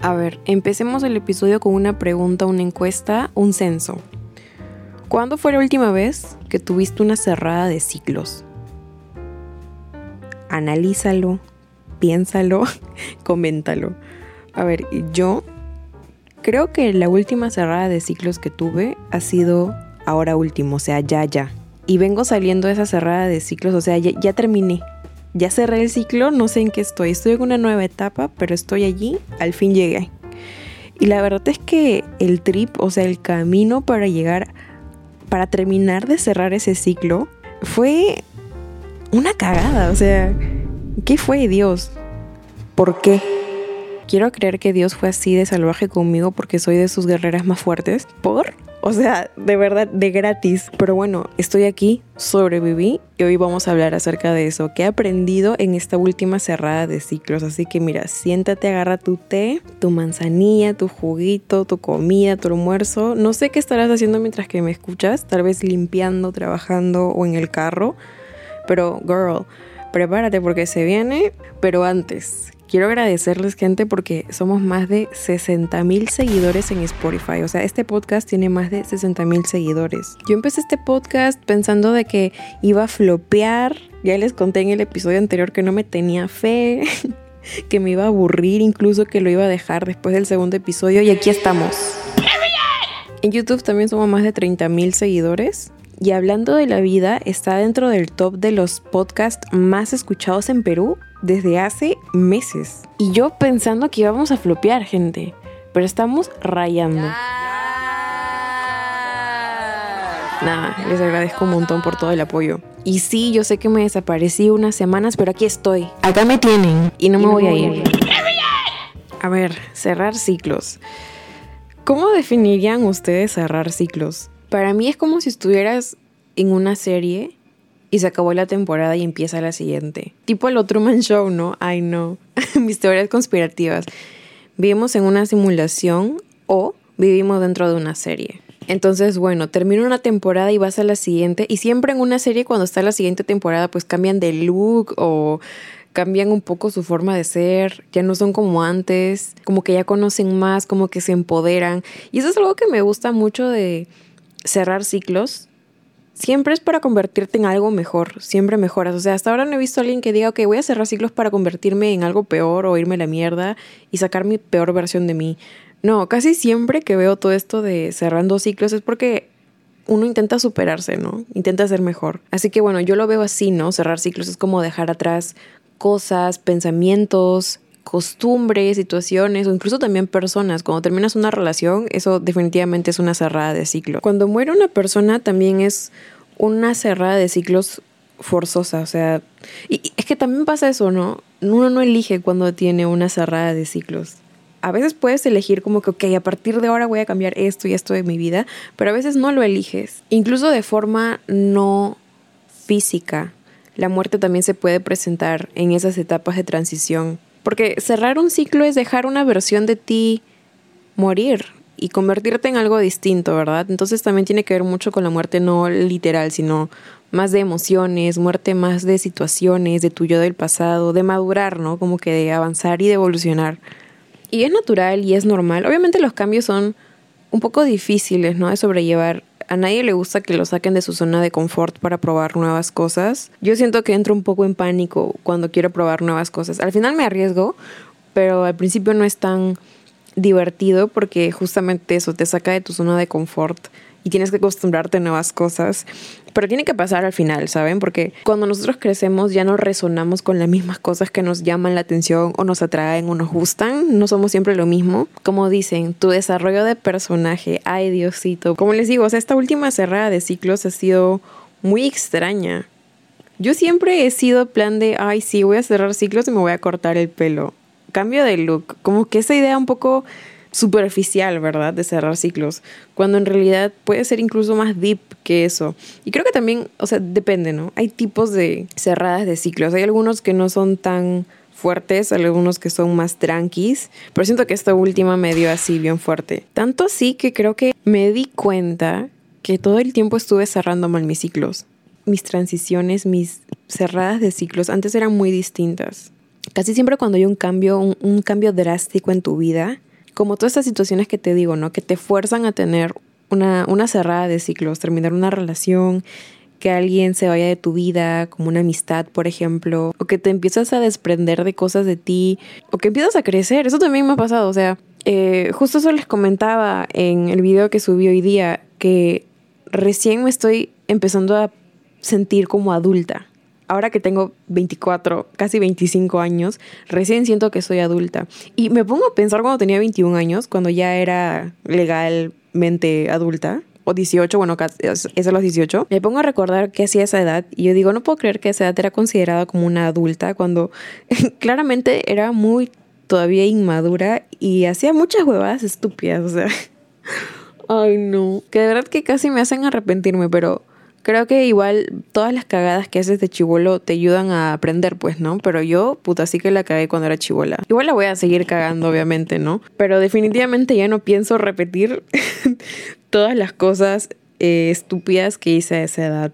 A ver, empecemos el episodio con una pregunta, una encuesta, un censo. ¿Cuándo fue la última vez que tuviste una cerrada de ciclos? Analízalo, piénsalo, coméntalo. A ver, yo creo que la última cerrada de ciclos que tuve ha sido ahora último, o sea, ya, ya. Y vengo saliendo de esa cerrada de ciclos, o sea, ya, terminé. Ya cerré el ciclo, no sé en qué estoy. Estoy en una nueva etapa, pero estoy allí, al fin llegué. Y la verdad es que el trip, o sea, el camino para llegar, para terminar de cerrar ese ciclo, fue una cagada. O sea, ¿qué fue Dios? ¿Por qué? Quiero creer que Dios fue así de salvaje conmigo porque soy de sus guerreras más fuertes. ¿Por? O sea, de verdad, de gratis. Pero bueno, estoy aquí, sobreviví y hoy vamos a hablar acerca de eso. ¿Qué he aprendido en esta última cerrada de ciclos? Así que mira, siéntate, agarra tu té, tu manzanilla, tu juguito, tu comida, tu almuerzo. No sé qué estarás haciendo mientras que me escuchas. Tal vez limpiando, trabajando o en el carro. Pero, girl, prepárate porque se viene. Pero antes, Quiero agradecerles gente porque somos más de 60 mil seguidores en Spotify. O sea, este podcast tiene más de 60 mil seguidores. Yo empecé este podcast pensando de que iba a flopear. Ya les conté en el episodio anterior que no me tenía fe, que me iba a aburrir, incluso que lo iba a dejar después del segundo episodio. Y aquí estamos. En YouTube también somos más de 30 mil seguidores. Y hablando de la vida, está dentro del top de los podcasts más escuchados en Perú desde hace meses. Y yo pensando que íbamos a flopear, gente. Pero estamos rayando. Nada, les agradezco un montón por todo el apoyo. Y sí, yo sé que me desaparecí unas semanas, pero aquí estoy. Acá me tienen y no me voy a ir. A ver, cerrar ciclos. ¿Cómo definirían ustedes cerrar ciclos? Para mí es como si estuvieras en una serie y se acabó la temporada y empieza la siguiente. Tipo el otro Man Show, ¿no? Ay, no. Mis teorías conspirativas. Vivimos en una simulación o vivimos dentro de una serie. Entonces, bueno, termina una temporada y vas a la siguiente. Y siempre en una serie, cuando está la siguiente temporada, pues cambian de look o cambian un poco su forma de ser, ya no son como antes, como que ya conocen más, como que se empoderan. Y eso es algo que me gusta mucho de cerrar ciclos, siempre es para convertirte en algo mejor, siempre mejoras. O sea, hasta ahora no he visto a alguien que diga, ok, voy a cerrar ciclos para convertirme en algo peor o irme a la mierda y sacar mi peor versión de mí. No, casi siempre que veo todo esto de cerrando ciclos es porque uno intenta superarse, ¿no? Intenta ser mejor. Así que bueno, yo lo veo así, ¿no? Cerrar ciclos es como dejar atrás cosas, pensamientos, costumbres, situaciones o incluso también personas. Cuando terminas una relación, eso definitivamente es una cerrada de ciclo. Cuando muere una persona también es una cerrada de ciclos forzosa, o sea, es que también pasa eso, ¿no? Uno no elige cuando tiene una cerrada de ciclos. A veces puedes elegir como que, ok, a partir de ahora voy a cambiar esto y esto de mi vida, pero a veces no lo eliges, incluso de forma no física. La muerte también se puede presentar en esas etapas de transición porque cerrar un ciclo es dejar una versión de ti morir y convertirte en algo distinto, ¿verdad? Entonces también tiene que ver mucho con la muerte no literal, sino más de emociones, muerte más de situaciones, de tu yo del pasado, de madurar, ¿no? Como que de avanzar y de evolucionar. Y es natural y es normal. Obviamente los cambios son un poco difíciles, ¿no? De sobrellevar a nadie le gusta que lo saquen de su zona de confort para probar nuevas cosas. Yo siento que entro un poco en pánico cuando quiero probar nuevas cosas. Al final me arriesgo, pero al principio no es tan divertido porque justamente eso te saca de tu zona de confort y tienes que acostumbrarte a nuevas cosas. Pero tiene que pasar al final, ¿saben? Porque cuando nosotros crecemos ya no resonamos con las mismas cosas que nos llaman la atención o nos atraen o nos gustan. No somos siempre lo mismo. Como dicen, tu desarrollo de personaje, ay Diosito. Como les digo, o sea, esta última cerrada de ciclos ha sido muy extraña. Yo siempre he sido plan de, ay, sí, voy a cerrar ciclos y me voy a cortar el pelo. Cambio de look. Como que esa idea un poco superficial, ¿verdad? De cerrar ciclos, cuando en realidad puede ser incluso más deep que eso. Y creo que también, o sea, depende, ¿no? Hay tipos de cerradas de ciclos. Hay algunos que no son tan fuertes, algunos que son más tranquis, pero siento que esta última me dio así bien fuerte. Tanto así que creo que me di cuenta que todo el tiempo estuve cerrando mal mis ciclos. Mis transiciones, mis cerradas de ciclos antes eran muy distintas. Casi siempre cuando hay un cambio, un, un cambio drástico en tu vida, como todas estas situaciones que te digo, ¿no? Que te fuerzan a tener una, una cerrada de ciclos, terminar una relación, que alguien se vaya de tu vida, como una amistad, por ejemplo, o que te empiezas a desprender de cosas de ti, o que empiezas a crecer. Eso también me ha pasado, o sea, eh, justo eso les comentaba en el video que subí hoy día, que recién me estoy empezando a sentir como adulta. Ahora que tengo 24, casi 25 años, recién siento que soy adulta. Y me pongo a pensar cuando tenía 21 años, cuando ya era legalmente adulta, o 18, bueno, es a los 18, me pongo a recordar que hacía esa edad y yo digo, no puedo creer que esa edad era considerada como una adulta cuando claramente era muy todavía inmadura y hacía muchas huevadas estúpidas, o sea, ay no, que de verdad que casi me hacen arrepentirme, pero creo que igual todas las cagadas que haces de chivolo te ayudan a aprender, pues, ¿no? Pero yo, puta, sí que la cagué cuando era chivola. Igual la voy a seguir cagando, obviamente, ¿no? Pero definitivamente ya no pienso repetir todas las cosas eh, estúpidas que hice a esa edad.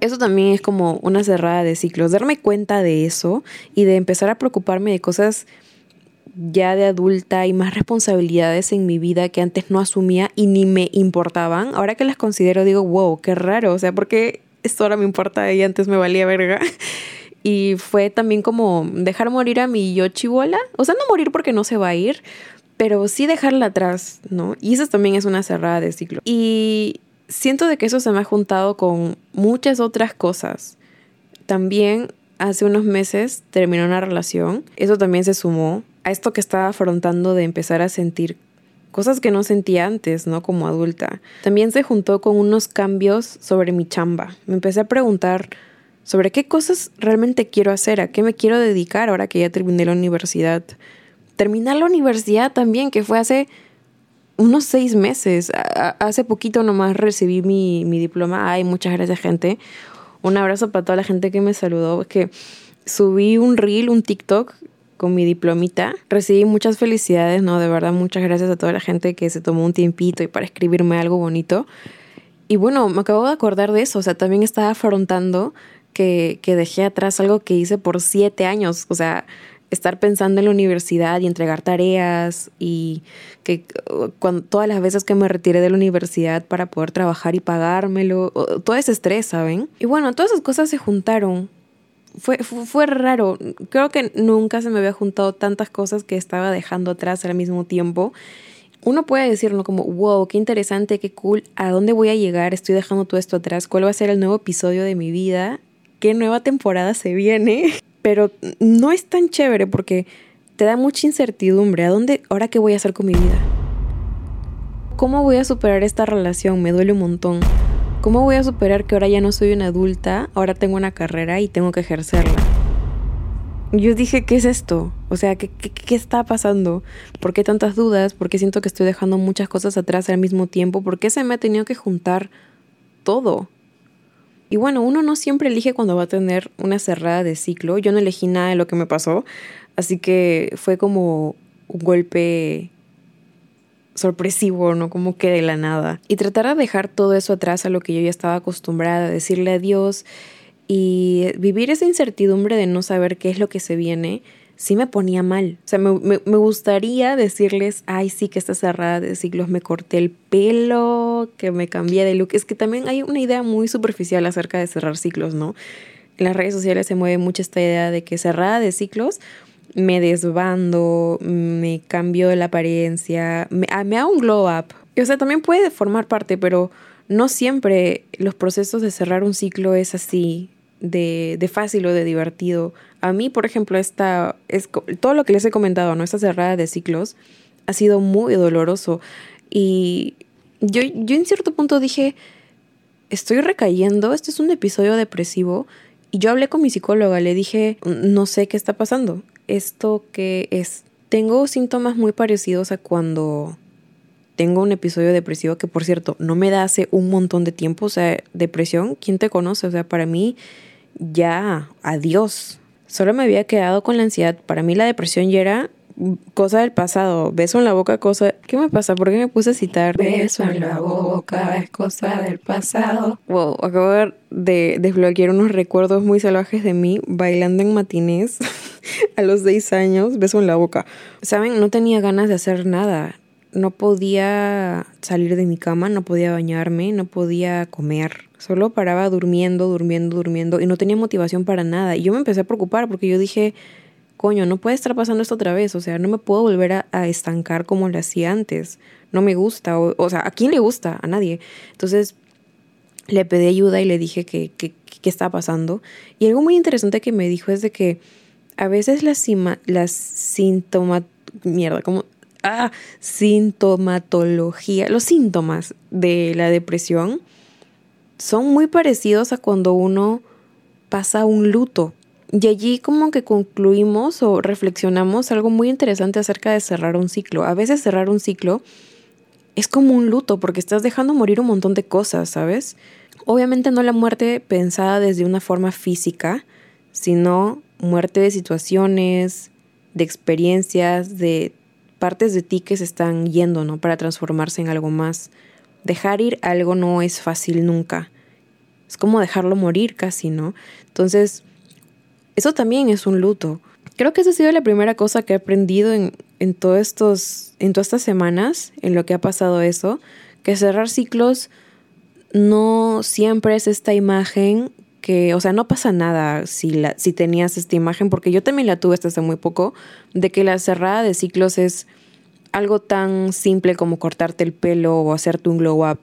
Eso también es como una cerrada de ciclos, darme cuenta de eso y de empezar a preocuparme de cosas ya de adulta y más responsabilidades en mi vida que antes no asumía y ni me importaban. Ahora que las considero digo, wow, qué raro, o sea, porque esto ahora me importa y antes me valía verga. Y fue también como dejar morir a mi yo chivola, o sea, no morir porque no se va a ir, pero sí dejarla atrás, ¿no? Y eso también es una cerrada de ciclo. Y siento de que eso se me ha juntado con muchas otras cosas. También hace unos meses terminó una relación, eso también se sumó a esto que estaba afrontando de empezar a sentir cosas que no sentía antes, ¿no? Como adulta. También se juntó con unos cambios sobre mi chamba. Me empecé a preguntar sobre qué cosas realmente quiero hacer, a qué me quiero dedicar ahora que ya terminé la universidad. Terminar la universidad también, que fue hace unos seis meses. hace poquito nomás recibí mi, mi diploma. Ay, muchas gracias, gente. Un abrazo para toda la gente que me saludó. Que subí un reel, un TikTok con mi diplomita. Recibí muchas felicidades, ¿no? De verdad, muchas gracias a toda la gente que se tomó un tiempito y para escribirme algo bonito. Y bueno, me acabo de acordar de eso, o sea, también estaba afrontando que, que dejé atrás algo que hice por siete años, o sea, estar pensando en la universidad y entregar tareas y que cuando, todas las veces que me retiré de la universidad para poder trabajar y pagármelo, todo ese estrés, ¿saben? Y bueno, todas esas cosas se juntaron fue, fue, raro. Creo que nunca se me había juntado tantas cosas que estaba dejando atrás al mismo tiempo. Uno puede decirlo como, wow, qué interesante, qué cool, ¿a dónde voy a llegar? Estoy dejando todo esto atrás, ¿cuál va a ser el nuevo episodio de mi vida? ¿Qué nueva temporada se viene? Pero no es tan chévere porque te da mucha incertidumbre. ¿A dónde, ahora qué voy a hacer con mi vida? ¿Cómo voy a superar esta relación? Me duele un montón. ¿Cómo voy a superar que ahora ya no soy una adulta, ahora tengo una carrera y tengo que ejercerla? Yo dije, ¿qué es esto? O sea, ¿qué, qué, está pasando? ¿Por qué tantas dudas? ¿Por qué siento que estoy dejando muchas cosas atrás al mismo tiempo? ¿Por qué se me ha tenido que juntar todo? Y bueno, uno no siempre elige cuando va a tener una cerrada de ciclo. Yo no elegí nada de lo que me pasó, así que fue como un golpe sorpresivo, ¿no? Como que de la nada. Y tratar de dejar todo eso atrás a lo que yo ya estaba acostumbrada, decirle adiós y vivir esa incertidumbre de no saber qué es lo que se viene, sí me ponía mal. O sea, me, me, gustaría decirles, ay, sí, que está cerrada de siglos, me corté el pelo, que me cambié de look. Es que también hay una idea muy superficial acerca de cerrar ciclos, ¿no? En las redes sociales se mueve mucho esta idea de que cerrada de ciclos me desbando, me cambio la apariencia, me, ah, me hago un glow up. O sea, también puede formar parte, pero no siempre los procesos de cerrar un ciclo es así, de, de fácil o de divertido. A mí, por ejemplo, esta, es, todo lo que les he comentado, ¿no? Esta cerrada de ciclos ha sido muy doloroso. Y yo, yo en cierto punto dije, estoy recayendo, este es un episodio depresivo. Y yo hablé con mi psicóloga, le dije, no sé qué está pasando esto que es. Tengo síntomas muy parecidos a cuando tengo un episodio depresivo que, por cierto, no me da hace un montón de tiempo. O sea, depresión, ¿quién te conoce? O sea, para mí, ya, adiós. Solo me había quedado con la ansiedad. Para mí la depresión ya era cosa del pasado. Beso en la boca, cosa... ¿Qué me pasa? ¿Por qué me puse a citar? Beso en la boca es cosa del pasado. Wow, acabo de desbloquear unos recuerdos muy salvajes de mí bailando en matinés. a los seis años, beso en la boca. Saben, no tenía ganas de hacer nada. No podía salir de mi cama, no podía bañarme, no podía comer. Solo paraba durmiendo, durmiendo, durmiendo y no tenía motivación para nada. Y yo me empecé a preocupar porque yo dije, coño, no puede estar pasando esto otra vez. O sea, no me puedo volver a, estancar como lo hacía antes. No me gusta. O, o, sea, ¿a quién le gusta? A nadie. Entonces le pedí ayuda y le dije que, que, qué está pasando. Y algo muy interesante que me dijo es de que a veces las, las síntomas, mierda, como, ah, sintomatología, los síntomas de la depresión son muy parecidos a cuando uno pasa un luto. Y allí como que concluimos o reflexionamos algo muy interesante acerca de cerrar un ciclo. A veces cerrar un ciclo es como un luto porque estás dejando morir un montón de cosas, ¿sabes? Obviamente no la muerte pensada desde una forma física, sino muerte de situaciones, de experiencias, de partes de ti que se están yendo, ¿no? Para transformarse en algo más. Dejar ir algo no es fácil nunca. Es como dejarlo morir casi, ¿no? Entonces, eso también es un luto. Creo que esa ha sido la primera cosa que he aprendido en, en, estos, en todas estas semanas, en lo que ha pasado eso, que cerrar ciclos no siempre es esta imagen que, o sea, no pasa nada si, la, si tenías esta imagen, porque yo también la tuve hasta hace muy poco, de que la cerrada de ciclos es algo tan simple como cortarte el pelo o hacerte un glow up.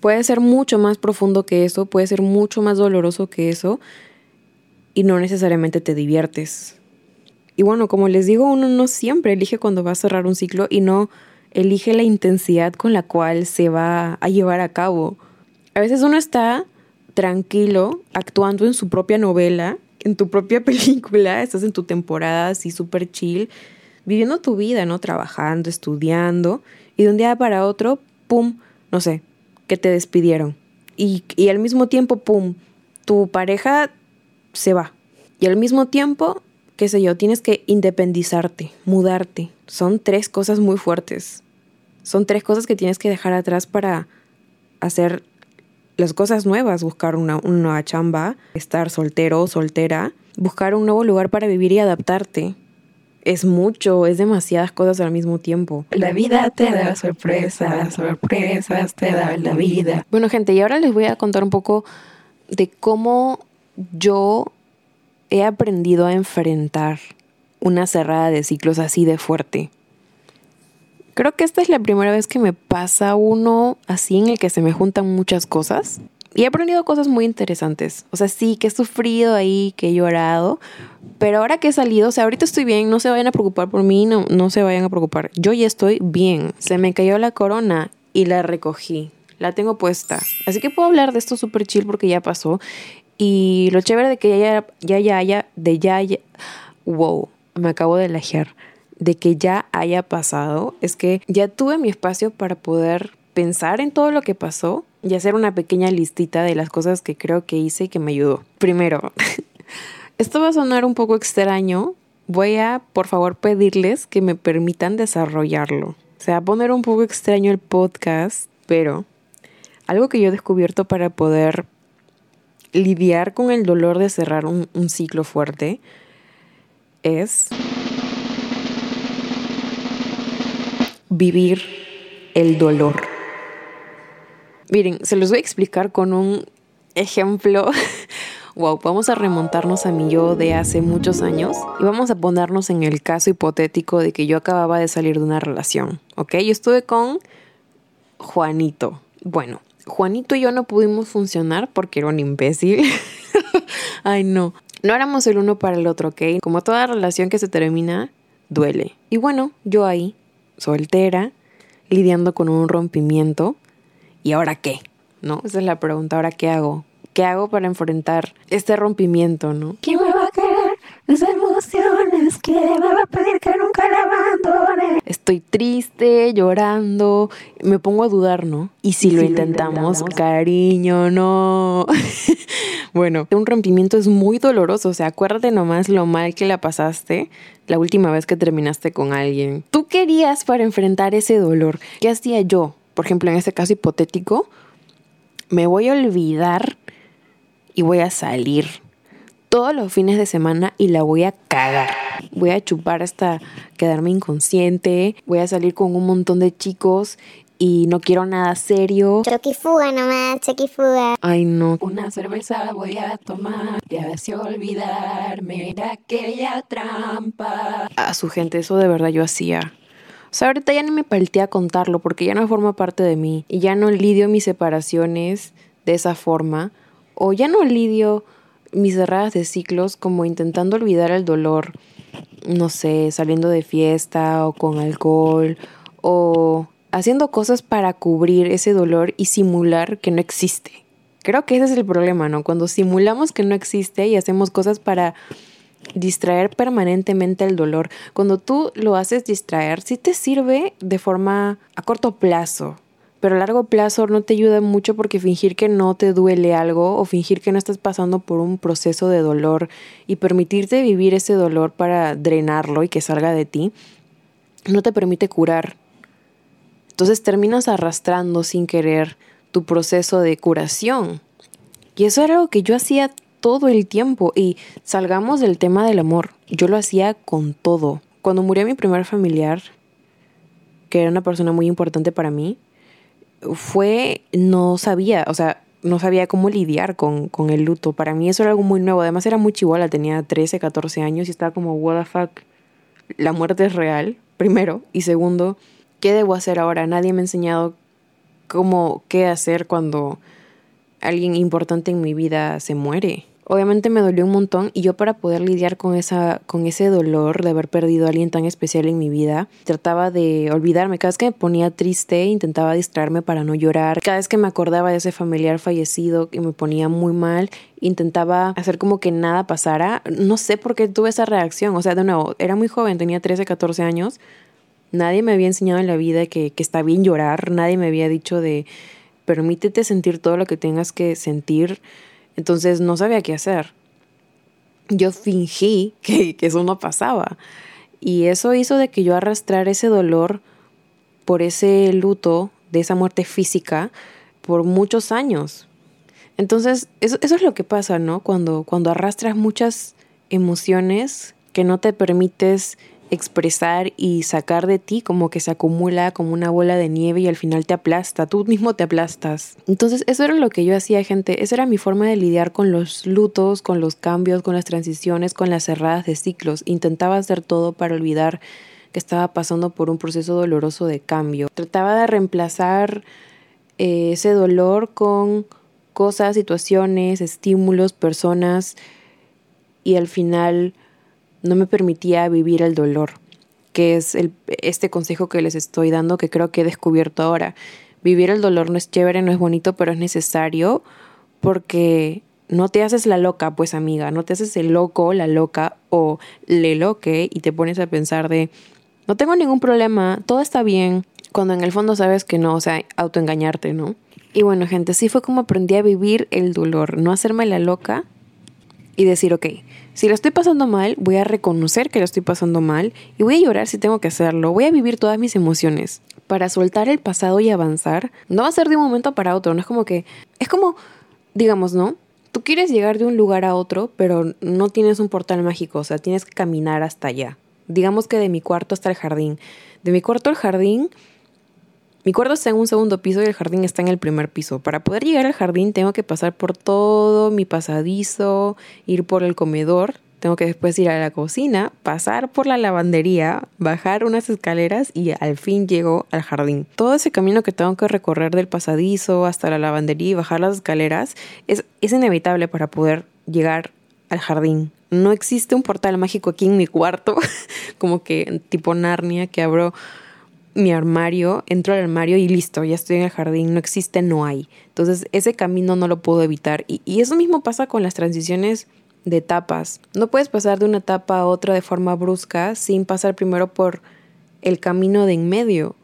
Puede ser mucho más profundo que eso, puede ser mucho más doloroso que eso, y no necesariamente te diviertes. Y bueno, como les digo, uno no siempre elige cuando va a cerrar un ciclo y no elige la intensidad con la cual se va a llevar a cabo. A veces uno está tranquilo, actuando en su propia novela, en tu propia película, estás en tu temporada así súper chill, viviendo tu vida, ¿no? Trabajando, estudiando, y de un día para otro, ¡pum! No sé, que te despidieron. Y, y al mismo tiempo, ¡pum! Tu pareja se va. Y al mismo tiempo, qué sé yo, tienes que independizarte, mudarte. Son tres cosas muy fuertes. Son tres cosas que tienes que dejar atrás para hacer las cosas nuevas, buscar una, nueva chamba, estar soltero o soltera, buscar un nuevo lugar para vivir y adaptarte. Es mucho, es demasiadas cosas al mismo tiempo. La vida te da sorpresas, sorpresas te da la vida. Bueno, gente, y ahora les voy a contar un poco de cómo yo he aprendido a enfrentar una cerrada de ciclos así de fuerte. Creo que esta es la primera vez que me pasa uno así en el que se me juntan muchas cosas. Y he aprendido cosas muy interesantes. O sea, sí, que he sufrido ahí, que he llorado. Pero ahora que he salido, o sea, ahorita estoy bien, no se vayan a preocupar por mí, no, no se vayan a preocupar. Yo ya estoy bien. Se me cayó la corona y la recogí. La tengo puesta. Así que puedo hablar de esto súper chill porque ya pasó. Y lo chévere de que ya, ya, ya, ya, de ya, ya. Wow, me acabo de lajear de que ya haya pasado es que ya tuve mi espacio para poder pensar en todo lo que pasó y hacer una pequeña listita de las cosas que creo que hice y que me ayudó. Primero, esto va a sonar un poco extraño. Voy a, por favor, pedirles que me permitan desarrollarlo. O sea, poner un poco extraño el podcast, pero algo que yo he descubierto para poder lidiar con el dolor de cerrar un, un ciclo fuerte es vivir el dolor. Miren, se los voy a explicar con un ejemplo. wow, vamos a remontarnos a mi yo de hace muchos años y vamos a ponernos en el caso hipotético de que yo acababa de salir de una relación, ¿ok? Yo estuve con Juanito. Bueno, Juanito y yo no pudimos funcionar porque era un imbécil. Ay, no. No éramos el uno para el otro, ¿ok? Como toda relación que se termina, duele. Y bueno, yo ahí soltera, lidiando con un rompimiento. ¿Y ahora qué? ¿No? Esa es la pregunta. ¿Ahora qué hago? ¿Qué hago para enfrentar este rompimiento, no? ¿Quién me va a querer? Mis emociones, ¿quién me va a pedir que nunca la abandone? Estoy triste, llorando, me pongo a dudar, ¿no? Y si, lo, intentamos, cariño, no. bueno, un rompimiento es muy doloroso, o sea, acuérdate nomás lo mal que la pasaste la última vez que terminaste con alguien. Tú querías para enfrentar ese dolor. ¿Qué hacía yo? Por ejemplo, en este caso hipotético, me voy a olvidar y voy a salir todos los fines de semana y la voy a cagar. Voy a chupar hasta quedarme inconsciente. Voy a salir con un montón de chicos y no quiero nada serio. Choquifuga nomás, choquifuga. Ay, no. Una cerveza voy a tomar y así olvidarme de aquella trampa. A su gente, eso de verdad yo hacía. O sea, ahorita ya ni me palteé a contarlo porque ya no forma parte de mí y ya no lidio mis separaciones de esa forma o ya no lidio mis cerradas de ciclos como intentando olvidar el dolor, no sé, saliendo de fiesta o con alcohol o haciendo cosas para cubrir ese dolor y simular que no existe. Creo que ese es el problema, ¿no? Cuando simulamos que no existe y hacemos cosas para distraer permanentemente el dolor. Cuando tú lo haces distraer, sí te sirve de forma a corto plazo, pero a largo plazo no te ayuda mucho porque fingir que no te duele algo o fingir que no estás pasando por un proceso de dolor y permitirte vivir ese dolor para drenarlo y que salga de ti, no te permite curar. Entonces terminas arrastrando sin querer tu proceso de curación. Y eso era algo que yo hacía todo el tiempo. Y salgamos del tema del amor. Yo lo hacía con todo. Cuando murió mi primer familiar, que era una persona muy importante para mí, fue, no sabía, o sea, no sabía cómo lidiar con, con el luto. Para mí eso era algo muy nuevo. Además era muy chivola, tenía 13, 14 años y estaba como, what the fuck, la muerte es real, primero. Y segundo, ¿qué debo hacer ahora? Nadie me ha enseñado cómo, qué hacer cuando alguien importante en mi vida se muere. Obviamente me dolió un montón y yo para poder lidiar con, esa, con ese dolor de haber perdido a alguien tan especial en mi vida, trataba de olvidarme. Cada vez que me ponía triste, intentaba distraerme para no llorar. Cada vez que me acordaba de ese familiar fallecido y me ponía muy mal, intentaba hacer como que nada pasara. No sé por qué tuve esa reacción. O sea, de nuevo, era muy joven, tenía 13, 14 años. Nadie me había enseñado en la vida que, que está bien llorar. Nadie me había dicho de permítete sentir todo lo que tengas que sentir entonces no sabía qué hacer. Yo fingí que, eso no pasaba. Y eso hizo de que yo arrastrara ese dolor por ese luto de esa muerte física por muchos años. Entonces, eso, eso, es lo que pasa, ¿no? Cuando, cuando arrastras muchas emociones que no te permites expresar y sacar de ti como que se acumula como una bola de nieve y al final te aplasta, tú mismo te aplastas. Entonces eso era lo que yo hacía gente, esa era mi forma de lidiar con los lutos, con los cambios, con las transiciones, con las cerradas de ciclos. Intentaba hacer todo para olvidar que estaba pasando por un proceso doloroso de cambio. Trataba de reemplazar eh, ese dolor con cosas, situaciones, estímulos, personas y al final no me permitía vivir el dolor, que es este consejo que les estoy dando que creo que he descubierto ahora. Vivir el dolor no es chévere, no es bonito, pero es necesario porque no te haces la loca, pues amiga, no te haces el loco, la loca o le loque y te pones a pensar de, no tengo ningún problema, todo está bien, cuando en el fondo sabes que no, o sea, autoengañarte, ¿no? Y bueno, gente, así fue como aprendí a vivir el dolor, no hacerme la loca y decir, ok, si lo estoy pasando mal, voy a reconocer que lo estoy pasando mal y voy a llorar si tengo que hacerlo. Voy a vivir todas mis emociones. Para soltar el pasado y avanzar, no va a ser de un momento para otro. No es como que. Es como, digamos, ¿no? Tú quieres llegar de un lugar a otro, pero no tienes un portal mágico. O sea, tienes que caminar hasta allá. Digamos que de mi cuarto hasta el jardín. De mi cuarto al jardín mi cuarto está en un segundo piso y el jardín está en el primer piso. Para poder llegar al jardín tengo que pasar por todo mi pasadizo, ir por el comedor, tengo que después ir a la cocina, pasar por la lavandería, bajar unas escaleras y al fin llego al jardín. Todo ese camino que tengo que recorrer del pasadizo hasta la lavandería y bajar las escaleras es, es inevitable para poder llegar al jardín. No existe un portal mágico aquí en mi cuarto, como que tipo Narnia, que abro mi armario, entro al armario y listo, ya estoy en el jardín, no existe, no hay. Entonces ese camino no lo puedo evitar. Y, y, eso mismo pasa con las transiciones de etapas. No puedes pasar de una etapa a otra de forma brusca sin pasar primero por el camino de en medio.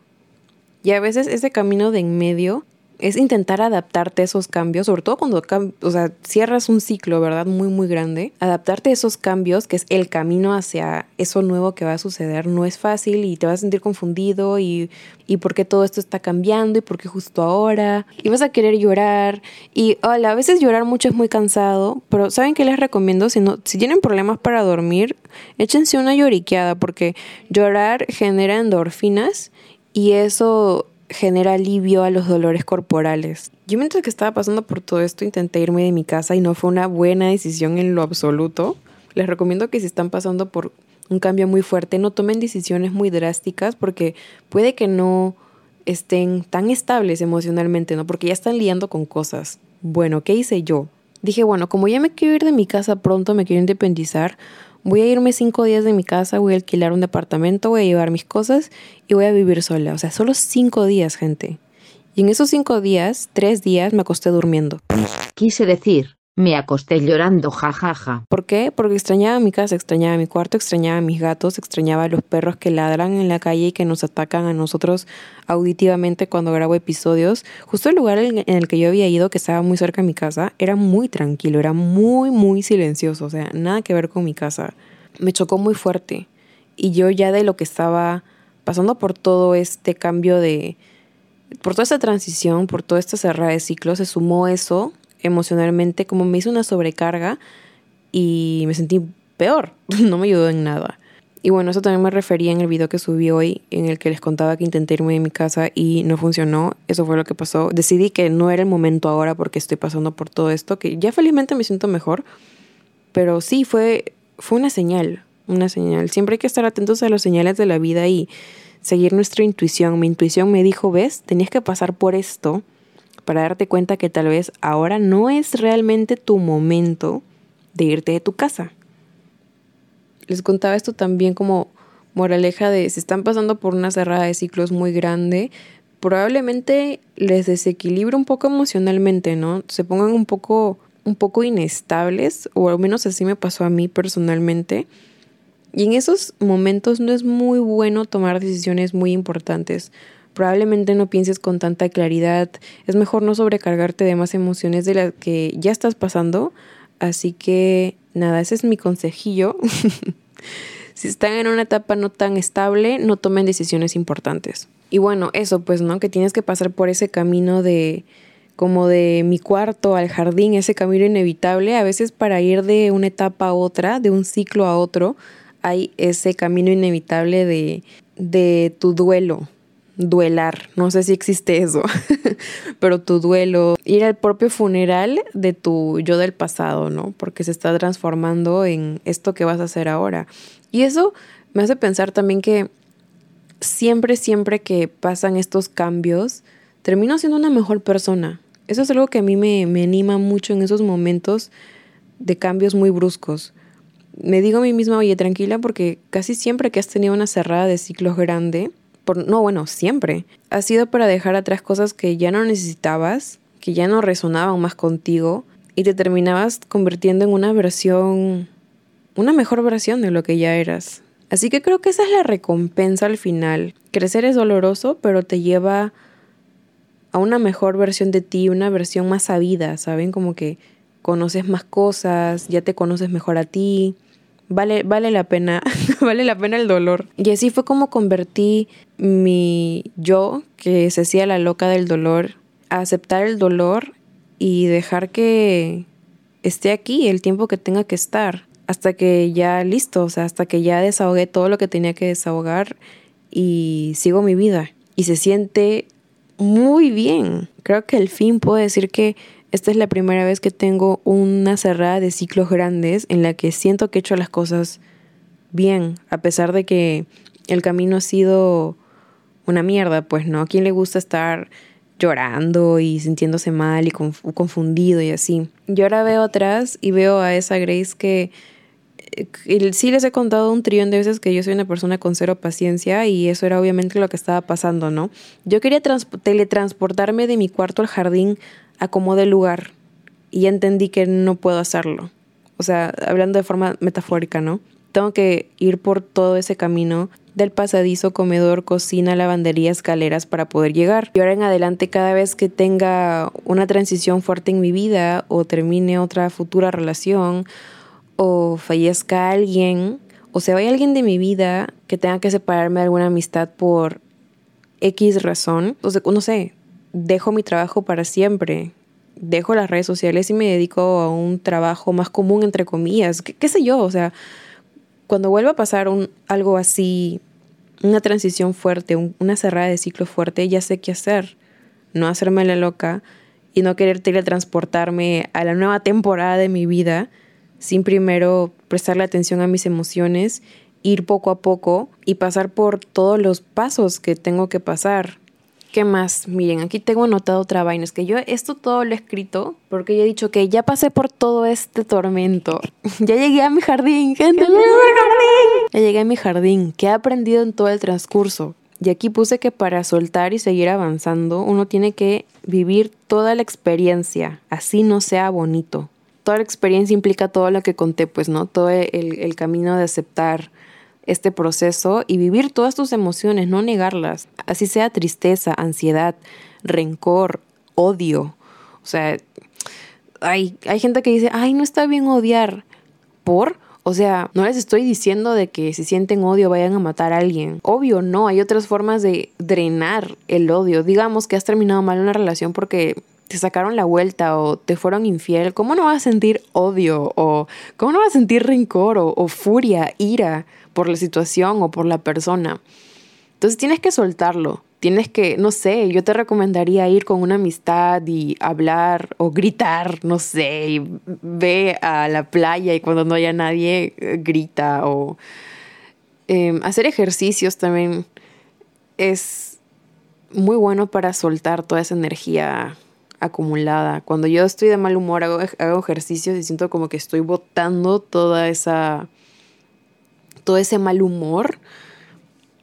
Y a veces ese camino de en medio es intentar adaptarte a esos cambios, sobre todo cuando o sea, cierras un ciclo, ¿verdad? Muy, muy grande. Adaptarte a esos cambios, que es el camino hacia eso nuevo que va a suceder, no es fácil y te vas a sentir confundido y, y por qué todo esto está cambiando y por qué justo ahora. Y vas a querer llorar. Y hola, a veces llorar mucho es muy cansado, pero ¿saben qué les recomiendo? Si, no, si tienen problemas para dormir, échense una lloriqueada porque llorar genera endorfinas y eso genera alivio a los dolores corporales. Yo mientras que estaba pasando por todo esto intenté irme de mi casa y no fue una buena decisión en lo absoluto. Les recomiendo que si están pasando por un cambio muy fuerte no tomen decisiones muy drásticas porque puede que no estén tan estables emocionalmente, ¿no? Porque ya están liando con cosas. Bueno, ¿qué hice yo? Dije, bueno, como ya me quiero ir de mi casa pronto, me quiero independizar, voy a irme cinco días de mi casa, voy a alquilar un departamento, voy a llevar mis cosas y voy a vivir sola. O sea, solo cinco días, gente. Y en esos cinco días, tres días me acosté durmiendo. Quise decir, me acosté llorando, jajaja. Ja, ja. ¿Por qué? Porque extrañaba mi casa, extrañaba mi cuarto, extrañaba a mis gatos, extrañaba a los perros que ladran en la calle y que nos atacan a nosotros auditivamente cuando grabo episodios. Justo el lugar en el que yo había ido, que estaba muy cerca de mi casa, era muy tranquilo, era muy, muy silencioso, o sea, nada que ver con mi casa. Me chocó muy fuerte. Y yo ya de lo que estaba pasando por todo este cambio de... Por toda esta transición, por toda esta cerrada de ciclos, se sumó eso emocionalmente, como me hizo una sobrecarga y me sentí peor, no me ayudó en nada. Y bueno, eso también me refería en el video que subí hoy, en el que les contaba que intenté irme de mi casa y no funcionó. Eso fue lo que pasó. Decidí que no era el momento ahora porque estoy pasando por todo esto, que ya felizmente me siento mejor. Pero sí, fue, fue una señal, una señal. Siempre hay que estar atentos a las señales de la vida y seguir nuestra intuición. Mi intuición me dijo, ves, tenías que pasar por esto para darte cuenta que tal vez ahora no es realmente tu momento de irte de tu casa. Les contaba esto también como moraleja de si están pasando por una cerrada de ciclos muy grande, probablemente les desequilibre un poco emocionalmente, ¿no? Se pongan un poco un poco inestables, o al menos así me pasó a mí personalmente. Y en esos momentos no es muy bueno tomar decisiones muy importantes probablemente no pienses con tanta claridad. Es mejor no sobrecargarte de más emociones de las que ya estás pasando. Así que nada, ese es mi consejillo. si están en una etapa no tan estable, no tomen decisiones importantes. Y bueno, eso pues, ¿no? Que tienes que pasar por ese camino de como de mi cuarto al jardín, ese camino inevitable, a veces para ir de una etapa a otra, de un ciclo a otro, hay ese camino inevitable de, de tu duelo, duelar, no sé si existe eso, pero tu duelo, ir al propio funeral de tu yo del pasado, ¿no? Porque se está transformando en esto que vas a hacer ahora. Y eso me hace pensar también que siempre, siempre que pasan estos cambios, termino siendo una mejor persona. Eso es algo que a mí me, me anima mucho en esos momentos de cambios muy bruscos. Me digo a mí misma, oye, tranquila, porque casi siempre que has tenido una cerrada de ciclos grande, no, bueno, siempre, ha sido para dejar atrás cosas que ya no necesitabas, que ya no resonaban más contigo y te terminabas convirtiendo en una versión, una mejor versión de lo que ya eras. Así que creo que esa es la recompensa al final. Crecer es doloroso, pero te lleva a una mejor versión de ti, una versión más sabida, ¿saben? Como que conoces más cosas, ya te conoces mejor a ti, vale, vale la pena, vale la pena el dolor. Y así fue como convertí mi yo, que se hacía la loca del dolor, a aceptar el dolor y dejar que esté aquí el tiempo que tenga que estar, hasta que ya listo, o sea, hasta que ya desahogué todo lo que tenía que desahogar y sigo mi vida. Y se siente muy bien. Creo que al fin puedo decir que esta es la primera vez que tengo una cerrada de ciclos grandes en la que siento que he hecho las cosas bien, a pesar de que el camino ha sido una mierda, pues no. ¿A quién le gusta estar llorando y sintiéndose mal y confundido y así? Yo ahora veo atrás y veo a esa Grace que eh, sí les he contado un trillón de veces que yo soy una persona con cero paciencia y eso era obviamente lo que estaba pasando, ¿no? Yo quería teletransportarme de mi cuarto al jardín acomode el lugar y ya entendí que no puedo hacerlo. O sea, hablando de forma metafórica, ¿no? tengo que ir por todo ese camino del pasadizo, comedor, cocina, lavandería, escaleras para poder llegar. Y ahora en adelante, cada vez que tenga una transición fuerte en mi vida o termine otra futura relación o fallezca alguien o se vaya alguien de mi vida que tenga que separarme de alguna amistad por X razón, o no sé, dejo mi trabajo para siempre, dejo las redes sociales y me dedico a un trabajo más común, entre comillas, qué, sé yo, o sea, cuando vuelva a pasar un, algo así, una transición fuerte, una cerrada de ciclo fuerte, ya sé qué hacer, no hacerme la loca y no querer teletransportarme a la nueva temporada de mi vida sin primero prestarle atención a mis emociones, ir poco a poco y pasar por todos los pasos que tengo que pasar ¿Qué más? Miren, aquí tengo anotado otra vaina. Es que yo esto todo lo he escrito porque ya he dicho que ya pasé por todo este tormento. ya llegué a mi jardín, gente. Ya, ya llegué a mi jardín. ¿Qué he aprendido en todo el transcurso? Y aquí puse que para soltar y seguir avanzando, uno tiene que vivir toda la experiencia, así no sea bonito. Toda la experiencia implica todo lo que conté, pues, ¿no? Todo el, el camino de aceptar, este proceso y vivir todas tus emociones, no negarlas, así sea tristeza, ansiedad, rencor, odio. O sea, hay, hay gente que dice, ay, no está bien odiar. ¿Por? O sea, no les estoy diciendo de que si sienten odio vayan a matar a alguien. Obvio, no, hay otras formas de drenar el odio. Digamos que has terminado mal una relación porque te sacaron la vuelta o te fueron infiel. ¿Cómo no vas a sentir odio o cómo no vas a sentir rencor o furia, ira? Por la situación o por la persona. Entonces tienes que soltarlo. Tienes que, no sé, yo te recomendaría ir con una amistad y hablar o gritar, no sé, y ve a la playa y cuando no haya nadie, eh, grita o em, hacer ejercicios también es muy bueno para soltar toda esa energía acumulada. Cuando yo estoy de mal humor hago, hago ejercicios y siento como que estoy botando toda esa todo ese mal humor.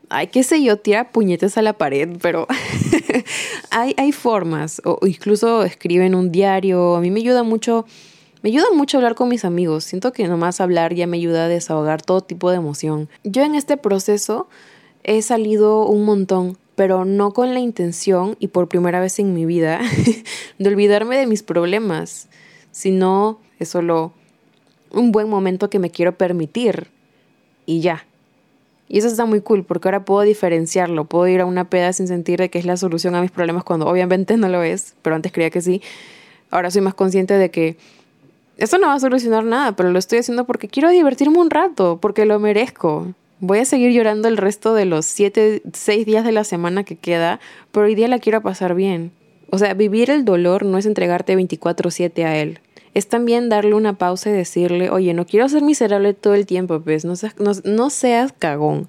Ay, qué sé yo, tira puñetes a la pared, pero hay, hay formas, o incluso escribe en un diario. A mí me ayuda mucho, me ayuda mucho hablar con mis amigos. Siento que nomás hablar ya me ayuda a desahogar todo tipo de emoción. Yo en este proceso he salido un montón, pero no con la intención y por primera vez en mi vida de olvidarme de mis problemas, sino es solo un buen momento que me quiero permitir y ya. Y eso está muy cool porque ahora puedo diferenciarlo, puedo ir a una peda sin sentir que es la solución a mis problemas cuando obviamente no lo es, pero antes creía que sí. Ahora soy más consciente de que eso no va a solucionar nada, pero lo estoy haciendo porque quiero divertirme un rato, porque lo merezco. Voy a seguir llorando el resto de los siete, seis días de la semana que queda, pero hoy día la quiero pasar bien. O sea, vivir el dolor no es entregarte 24/7 a él es también darle una pausa y decirle, oye, no quiero ser miserable todo el tiempo, pues no seas, no, seas cagón.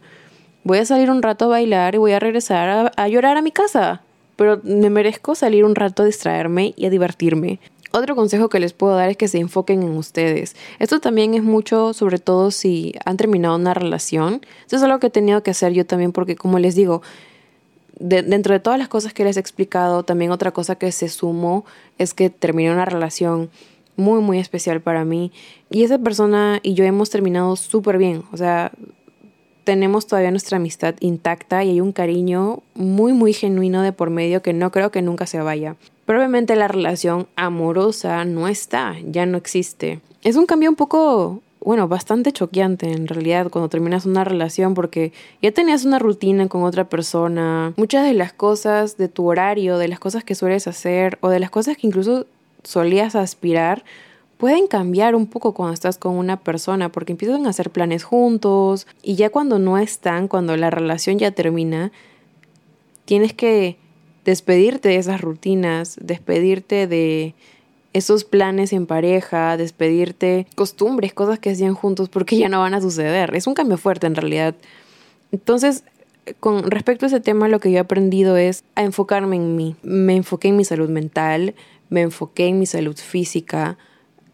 Voy a salir un rato a bailar y voy a regresar a, llorar a mi casa, pero me merezco salir un rato a distraerme y a divertirme. Otro consejo que les puedo dar es que se enfoquen en ustedes. Esto también es mucho, sobre todo si han terminado una relación. Eso es algo que he tenido que hacer yo también porque, como les digo, dentro de todas las cosas que les he explicado, también otra cosa que se sumó es que terminé una relación muy, muy especial para mí. Y esa persona y yo hemos terminado súper bien. O sea, tenemos todavía nuestra amistad intacta y hay un cariño muy, muy genuino de por medio que no creo que nunca se vaya. Probablemente la relación amorosa no está, ya no existe. Es un cambio un poco, bueno, bastante choqueante en realidad cuando terminas una relación porque ya tenías una rutina con otra persona. Muchas de las cosas de tu horario, de las cosas que sueles hacer o de las cosas que incluso solías aspirar pueden cambiar un poco cuando estás con una persona porque empiezan a hacer planes juntos y ya cuando no están, cuando la relación ya termina, tienes que despedirte de esas rutinas, despedirte de esos planes en pareja, despedirte costumbres, cosas que hacían juntos porque ya no van a suceder. Es un cambio fuerte en realidad. Entonces, con respecto a ese tema, lo que yo he aprendido es a enfocarme en mí. Me enfoqué en mi salud mental, me enfoqué en mi salud física,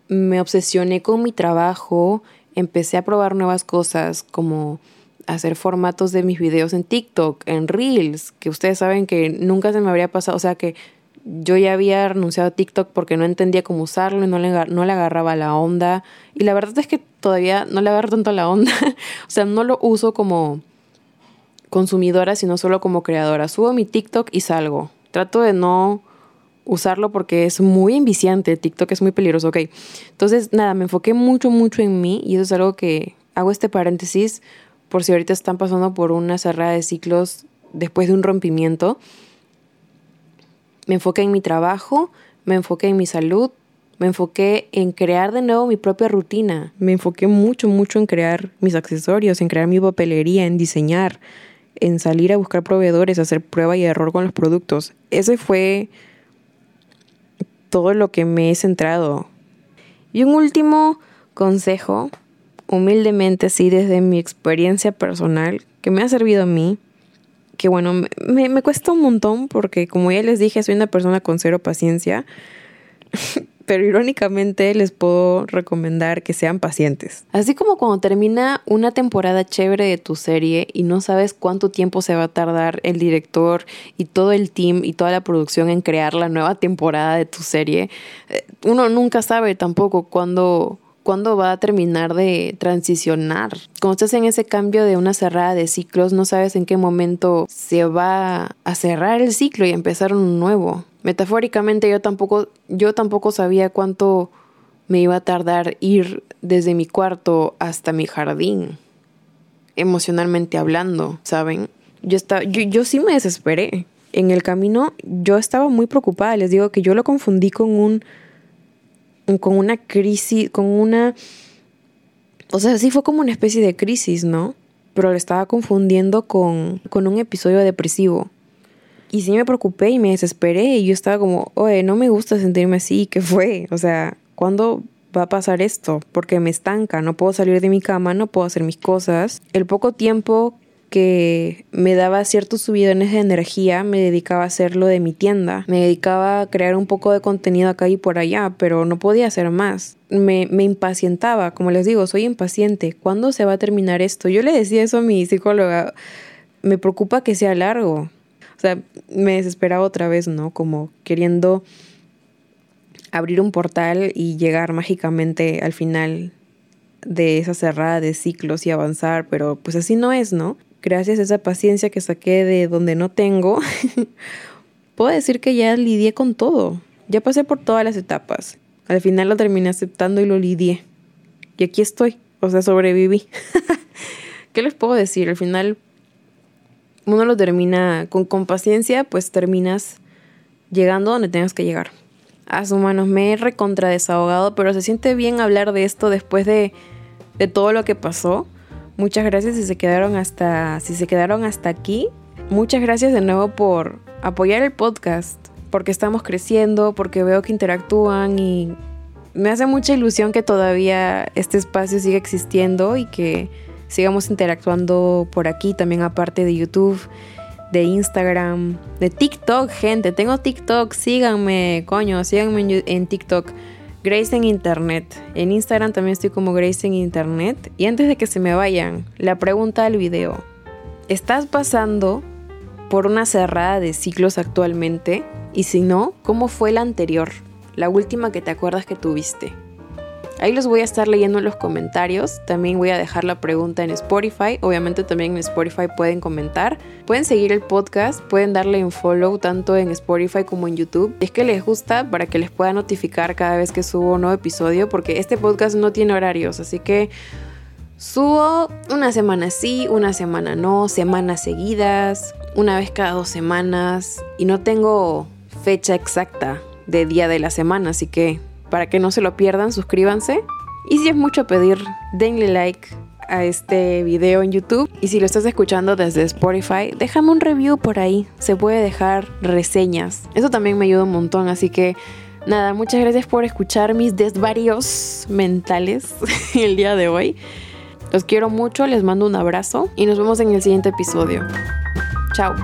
me obsesioné con mi trabajo, empecé a probar nuevas cosas como hacer formatos de mis videos en TikTok, en Reels, que ustedes saben que nunca se me habría pasado, o sea que Yo ya había renunciado a TikTok porque no entendía cómo usarlo y no le, no le agarraba la onda. Y la verdad es que todavía no le agarro tanto la onda. o sea, no lo uso como consumidora, sino solo como creadora. Subo mi TikTok y salgo. Trato de no usarlo porque es muy enviciante. TikTok es muy peligroso, ok. Entonces, nada, me enfoqué mucho, mucho en mí y eso es algo que hago este paréntesis por si ahorita están pasando por una cerrada de ciclos después de un rompimiento. Me enfoqué en mi trabajo, me enfoqué en mi salud, me enfoqué en crear de nuevo mi propia rutina. Me enfoqué mucho, mucho en crear mis accesorios, en crear mi papelería, en diseñar, en salir a buscar proveedores, hacer prueba y error con los productos. Ese fue todo lo que me he centrado. Y un último consejo, humildemente, sí, desde mi experiencia personal, que me ha servido a mí, que bueno, me, me cuesta un montón porque como ya les dije, soy una persona con cero paciencia, pero irónicamente les puedo recomendar que sean pacientes. Así como cuando termina una temporada chévere de tu serie y no sabes cuánto tiempo se va a tardar el director y todo el team y toda la producción en crear la nueva temporada de tu serie, eh, uno nunca sabe tampoco cuándo cuándo va a terminar de transicionar. Cuando estás en ese cambio de una cerrada de ciclos, no sabes en qué momento se va a cerrar el ciclo y empezar un nuevo. Metafóricamente yo tampoco, yo tampoco sabía cuánto me iba a tardar ir desde mi cuarto hasta mi jardín, emocionalmente hablando, ¿saben? Yo, estaba, yo, yo sí me desesperé. En el camino yo estaba muy preocupada, les digo que yo lo confundí con un con una crisis, con una... O sea, sí fue como una especie de crisis, ¿no? Pero lo estaba confundiendo con, con un episodio depresivo. Y sí me preocupé y me desesperé y yo estaba como, oye, no me gusta sentirme así, ¿qué fue? O sea, ¿cuándo va a pasar esto? Porque me estanca, no puedo salir de mi cama, no puedo hacer mis cosas. El poco tiempo que me daba ciertos subidones de energía, me dedicaba a hacerlo de mi tienda. Me dedicaba a crear un poco de contenido acá y por allá, pero no podía hacer más. Me, me impacientaba, como les digo, soy impaciente. ¿Cuándo se va a terminar esto? Yo le decía eso a mi psicóloga, me preocupa que sea largo. O sea, me desesperaba otra vez, ¿no? Como queriendo abrir un portal y llegar mágicamente al final de esa cerrada de ciclos y avanzar, pero pues así no es, ¿no? gracias a esa paciencia que saqué de donde no tengo, puedo decir que ya lidié con todo. Ya pasé por todas las etapas. Al final lo terminé aceptando y lo lidié. Y aquí estoy. O sea, sobreviví. ¿Qué les puedo decir? Al final uno lo termina con, con paciencia, pues terminas llegando donde tengas que llegar. A su manos me he recontra desahogado, pero se siente bien hablar de esto después de, de todo lo que pasó. Muchas gracias si se quedaron hasta, si se quedaron hasta aquí. Muchas gracias de nuevo por apoyar el podcast, porque estamos creciendo, porque veo que interactúan y me hace mucha ilusión que todavía este espacio siga existiendo y que sigamos interactuando por aquí también aparte de YouTube, de Instagram, de TikTok, gente. Tengo TikTok, síganme, coño, síganme en TikTok. Grace en Internet. En Instagram también estoy como Grace en Internet. Y antes de que se me vayan, la pregunta del video. ¿Estás pasando por una cerrada de ciclos actualmente? Y si no, ¿cómo fue la anterior? La última que te acuerdas que tuviste. Ahí los voy a estar leyendo en los comentarios. También voy a dejar la pregunta en Spotify. Obviamente también en Spotify pueden comentar. Pueden seguir el podcast, pueden darle un follow tanto en Spotify como en YouTube. Es que les gusta para que les pueda notificar cada vez que subo un nuevo episodio porque este podcast no tiene horarios, así que subo una semana sí, una semana no, semanas seguidas, una vez cada dos semanas y no tengo fecha exacta de día de la semana, así que para que no se lo pierdan, suscríbanse. Y si es mucho pedir, denle like a este video en YouTube. Y si lo estás escuchando desde Spotify, déjame un review por ahí. Se puede dejar reseñas. Eso también me ayuda un montón. Así que nada, muchas gracias por escuchar mis desvarios mentales el día de hoy. Los quiero mucho, les mando un abrazo y nos vemos en el siguiente episodio. Chao.